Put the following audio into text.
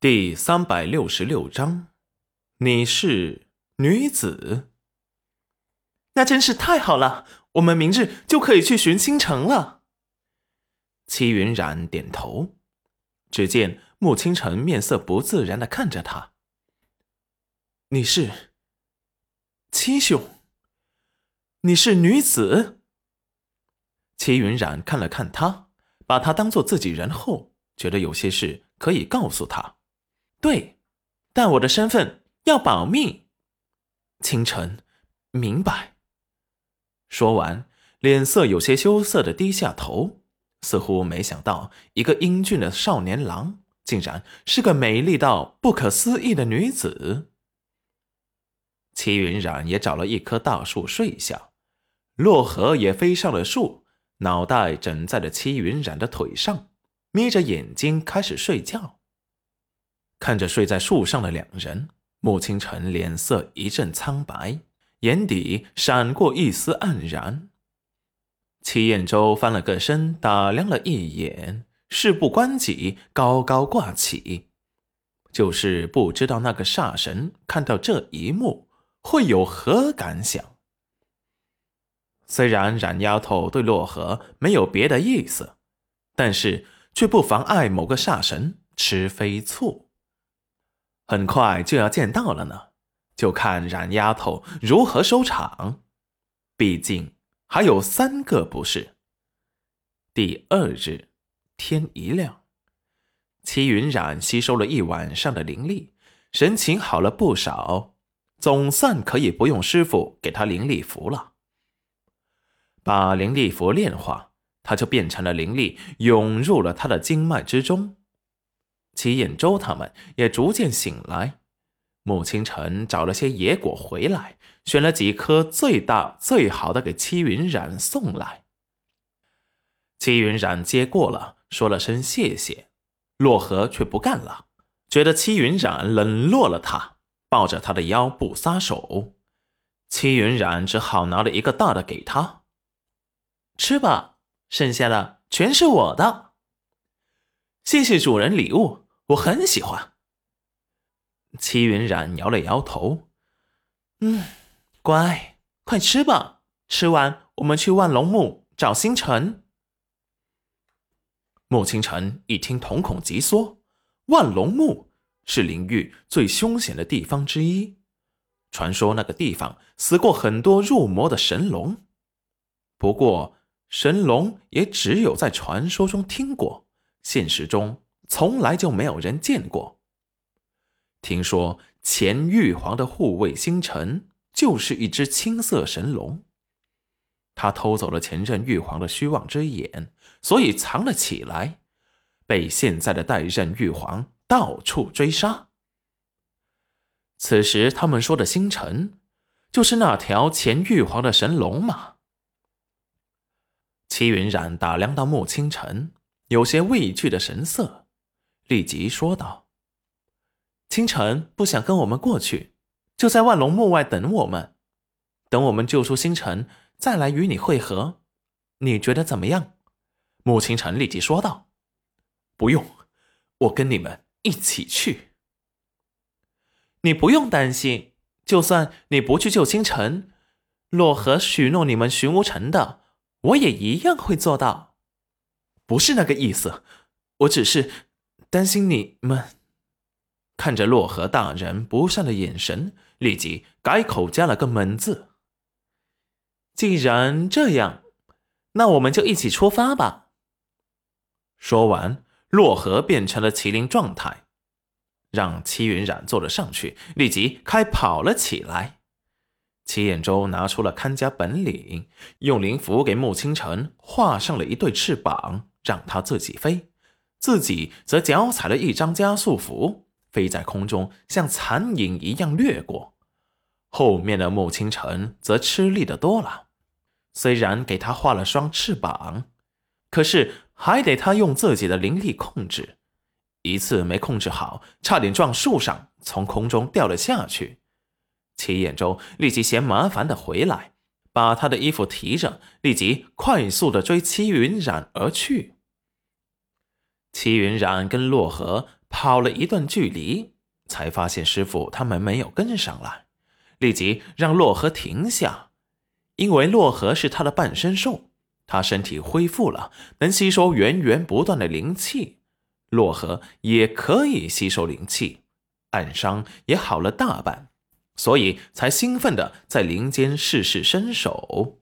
第三百六十六章，你是女子，那真是太好了！我们明日就可以去寻星城了。戚云染点头，只见穆清晨面色不自然的看着他。你是七兄，你是女子。齐云染看了看他，把他当做自己人后，觉得有些事可以告诉他。对，但我的身份要保密。清晨，明白。说完，脸色有些羞涩的低下头，似乎没想到一个英俊的少年郎，竟然是个美丽到不可思议的女子。齐云染也找了一棵大树睡下，洛河也飞上了树，脑袋枕在了齐云染的腿上，眯着眼睛开始睡觉。看着睡在树上的两人，穆清晨脸色一阵苍白，眼底闪过一丝黯然。齐彦周翻了个身，打量了一眼，事不关己，高高挂起，就是不知道那个煞神看到这一幕会有何感想。虽然冉丫头对洛河没有别的意思，但是却不妨碍某个煞神吃飞醋。很快就要见到了呢，就看冉丫头如何收场。毕竟还有三个不是。第二日天一亮，齐云冉吸收了一晚上的灵力，神情好了不少，总算可以不用师傅给他灵力符了。把灵力符炼化，他就变成了灵力，涌入了他的经脉之中。齐彦周他们也逐渐醒来。穆清晨找了些野果回来，选了几颗最大最好的给戚云染送来。戚云染接过了，说了声谢谢。洛河却不干了，觉得戚云染冷落了他，抱着他的腰不撒手。戚云染只好拿了一个大的给他，吃吧，剩下的全是我的。谢谢主人礼物。我很喜欢。齐云染摇了摇头，嗯，乖，快吃吧。吃完，我们去万龙墓找星辰。穆清晨一听，瞳孔急缩。万龙墓是灵域最凶险的地方之一，传说那个地方死过很多入魔的神龙。不过，神龙也只有在传说中听过，现实中。从来就没有人见过。听说前玉皇的护卫星辰就是一只青色神龙，他偷走了前任玉皇的虚妄之眼，所以藏了起来，被现在的代任玉皇到处追杀。此时他们说的星辰，就是那条前玉皇的神龙吗？齐云染打量到穆清晨，有些畏惧的神色。立即说道：“清晨不想跟我们过去，就在万龙墓外等我们。等我们救出星辰，再来与你会合。你觉得怎么样？”穆清晨立即说道：“不用，我跟你们一起去。你不用担心，就算你不去救星辰，洛河许诺你们寻无尘的，我也一样会做到。不是那个意思，我只是……”担心你们看着洛河大人不善的眼神，立即改口加了个“门”字。既然这样，那我们就一起出发吧。说完，洛河变成了麒麟状态，让戚云染坐了上去，立即开跑了起来。齐彦周拿出了看家本领，用灵符给穆清晨画上了一对翅膀，让他自己飞。自己则脚踩了一张加速符，飞在空中，像残影一样掠过。后面的穆清晨则吃力的多了，虽然给他画了双翅膀，可是还得他用自己的灵力控制，一次没控制好，差点撞树上，从空中掉了下去。齐眼周立即嫌麻烦的回来，把他的衣服提着，立即快速的追齐云染而去。齐云染跟洛河跑了一段距离，才发现师傅他们没有跟上来，立即让洛河停下，因为洛河是他的半身兽，他身体恢复了，能吸收源源不断的灵气，洛河也可以吸收灵气，暗伤也好了大半，所以才兴奋的在林间试试身手。